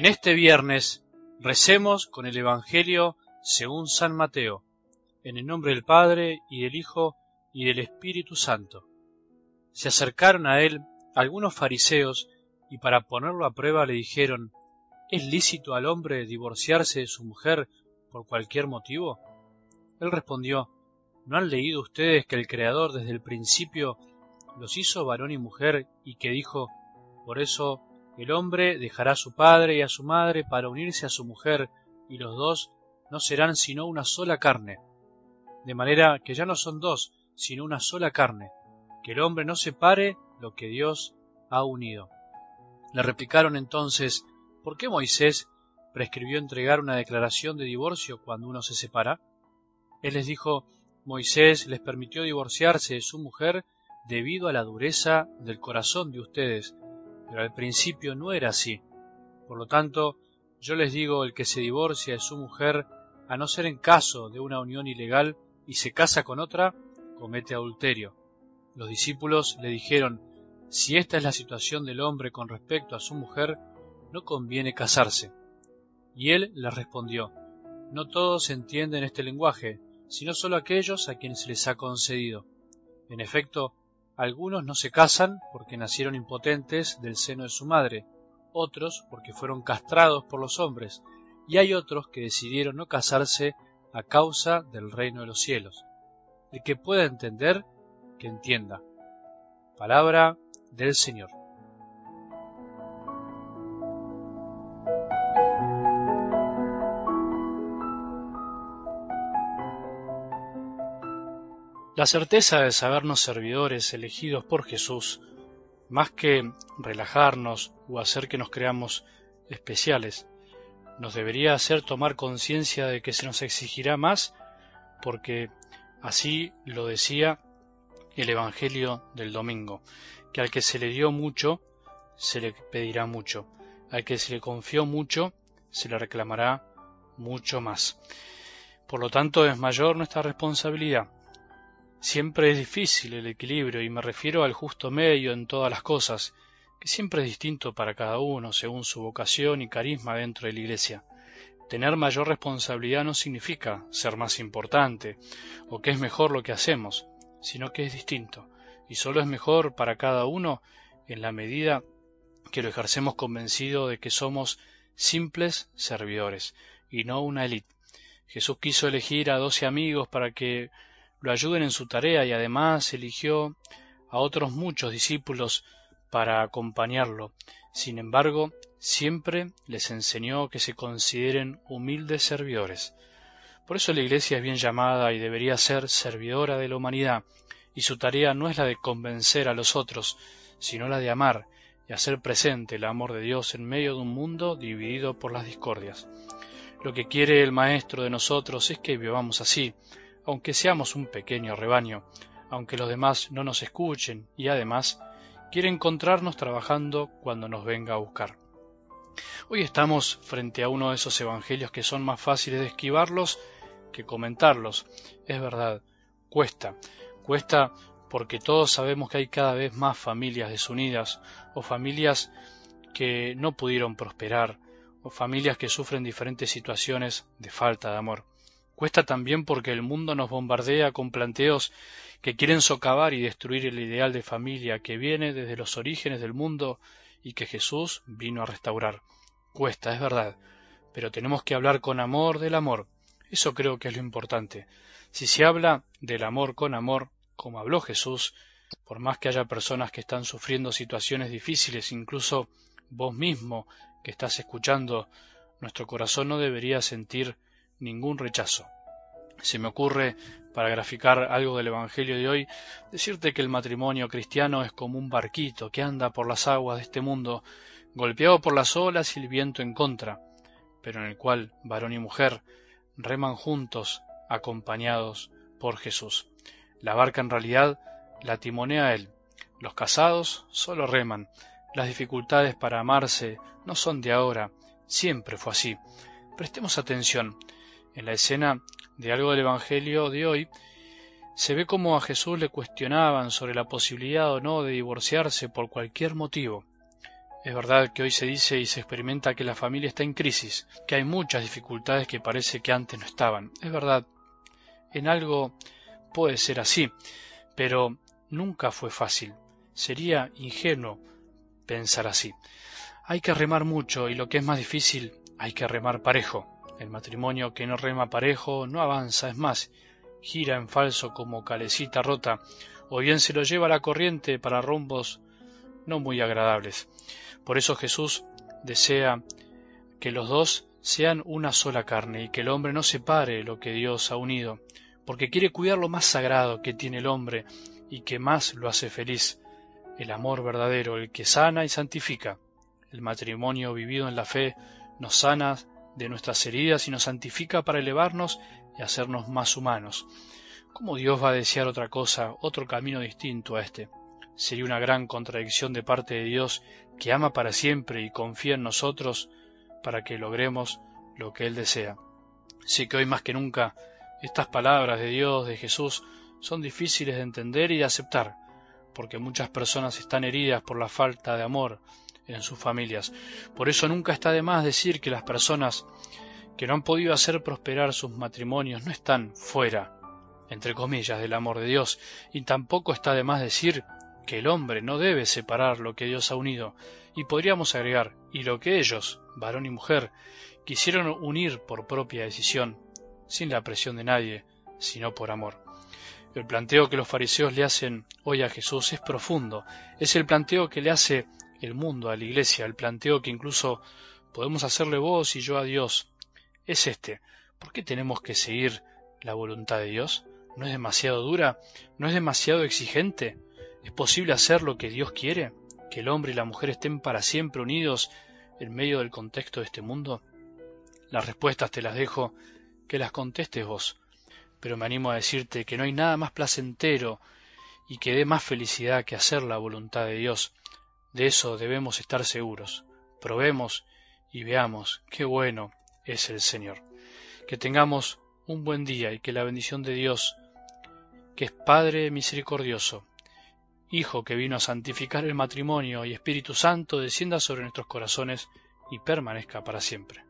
En este viernes recemos con el Evangelio según San Mateo, en el nombre del Padre y del Hijo y del Espíritu Santo. Se acercaron a él algunos fariseos y para ponerlo a prueba le dijeron, ¿Es lícito al hombre divorciarse de su mujer por cualquier motivo? Él respondió, ¿No han leído ustedes que el Creador desde el principio los hizo varón y mujer y que dijo, por eso el hombre dejará a su padre y a su madre para unirse a su mujer, y los dos no serán sino una sola carne. De manera que ya no son dos, sino una sola carne. Que el hombre no separe lo que Dios ha unido. Le replicaron entonces, ¿por qué Moisés prescribió entregar una declaración de divorcio cuando uno se separa? Él les dijo, Moisés les permitió divorciarse de su mujer debido a la dureza del corazón de ustedes, pero al principio no era así. Por lo tanto, yo les digo, el que se divorcia de su mujer, a no ser en caso de una unión ilegal y se casa con otra, comete adulterio. Los discípulos le dijeron, si esta es la situación del hombre con respecto a su mujer, no conviene casarse. Y él les respondió, no todos entienden este lenguaje, sino solo aquellos a quienes se les ha concedido. En efecto, algunos no se casan porque nacieron impotentes del seno de su madre, otros porque fueron castrados por los hombres, y hay otros que decidieron no casarse a causa del reino de los cielos. El que pueda entender, que entienda. Palabra del Señor. La certeza de sabernos servidores elegidos por Jesús, más que relajarnos o hacer que nos creamos especiales, nos debería hacer tomar conciencia de que se nos exigirá más, porque así lo decía el Evangelio del domingo, que al que se le dio mucho, se le pedirá mucho, al que se le confió mucho, se le reclamará mucho más. Por lo tanto, es mayor nuestra responsabilidad Siempre es difícil el equilibrio y me refiero al justo medio en todas las cosas, que siempre es distinto para cada uno según su vocación y carisma dentro de la Iglesia. Tener mayor responsabilidad no significa ser más importante o que es mejor lo que hacemos, sino que es distinto, y solo es mejor para cada uno en la medida que lo ejercemos convencido de que somos simples servidores y no una élite. Jesús quiso elegir a doce amigos para que lo ayuden en su tarea y además eligió a otros muchos discípulos para acompañarlo. Sin embargo, siempre les enseñó que se consideren humildes servidores. Por eso la Iglesia es bien llamada y debería ser servidora de la humanidad, y su tarea no es la de convencer a los otros, sino la de amar y hacer presente el amor de Dios en medio de un mundo dividido por las discordias. Lo que quiere el Maestro de nosotros es que vivamos así, aunque seamos un pequeño rebaño, aunque los demás no nos escuchen y además quiere encontrarnos trabajando cuando nos venga a buscar. Hoy estamos frente a uno de esos evangelios que son más fáciles de esquivarlos que comentarlos. Es verdad, cuesta, cuesta porque todos sabemos que hay cada vez más familias desunidas o familias que no pudieron prosperar o familias que sufren diferentes situaciones de falta de amor. Cuesta también porque el mundo nos bombardea con planteos que quieren socavar y destruir el ideal de familia que viene desde los orígenes del mundo y que Jesús vino a restaurar. Cuesta, es verdad, pero tenemos que hablar con amor del amor. Eso creo que es lo importante. Si se habla del amor con amor, como habló Jesús, por más que haya personas que están sufriendo situaciones difíciles, incluso vos mismo que estás escuchando, nuestro corazón no debería sentir ningún rechazo. Se me ocurre, para graficar algo del Evangelio de hoy, decirte que el matrimonio cristiano es como un barquito que anda por las aguas de este mundo, golpeado por las olas y el viento en contra, pero en el cual varón y mujer reman juntos, acompañados por Jesús. La barca en realidad la timonea Él. Los casados solo reman. Las dificultades para amarse no son de ahora, siempre fue así. Prestemos atención. En la escena de algo del Evangelio de hoy, se ve como a Jesús le cuestionaban sobre la posibilidad o no de divorciarse por cualquier motivo. Es verdad que hoy se dice y se experimenta que la familia está en crisis, que hay muchas dificultades que parece que antes no estaban. Es verdad, en algo puede ser así, pero nunca fue fácil. Sería ingenuo pensar así. Hay que remar mucho y lo que es más difícil, hay que remar parejo. El matrimonio que no rema parejo no avanza, es más, gira en falso como calecita rota, o bien se lo lleva a la corriente para rumbos no muy agradables. Por eso Jesús desea que los dos sean una sola carne y que el hombre no separe lo que Dios ha unido, porque quiere cuidar lo más sagrado que tiene el hombre y que más lo hace feliz, el amor verdadero, el que sana y santifica. El matrimonio vivido en la fe nos sana de nuestras heridas y nos santifica para elevarnos y hacernos más humanos. ¿Cómo Dios va a desear otra cosa, otro camino distinto a este? Sería una gran contradicción de parte de Dios que ama para siempre y confía en nosotros para que logremos lo que Él desea. Sí que hoy más que nunca estas palabras de Dios, de Jesús, son difíciles de entender y de aceptar, porque muchas personas están heridas por la falta de amor en sus familias. Por eso nunca está de más decir que las personas que no han podido hacer prosperar sus matrimonios no están fuera, entre comillas, del amor de Dios, y tampoco está de más decir que el hombre no debe separar lo que Dios ha unido, y podríamos agregar, y lo que ellos, varón y mujer, quisieron unir por propia decisión, sin la presión de nadie, sino por amor. El planteo que los fariseos le hacen hoy a Jesús es profundo, es el planteo que le hace el mundo a la iglesia, el planteo que incluso podemos hacerle vos y yo a Dios. Es este, ¿por qué tenemos que seguir la voluntad de Dios? ¿No es demasiado dura? ¿No es demasiado exigente? ¿Es posible hacer lo que Dios quiere? ¿Que el hombre y la mujer estén para siempre unidos en medio del contexto de este mundo? Las respuestas te las dejo, que las contestes vos, pero me animo a decirte que no hay nada más placentero y que dé más felicidad que hacer la voluntad de Dios. De eso debemos estar seguros. Probemos y veamos qué bueno es el Señor. Que tengamos un buen día y que la bendición de Dios, que es Padre misericordioso, Hijo que vino a santificar el matrimonio y Espíritu Santo descienda sobre nuestros corazones y permanezca para siempre.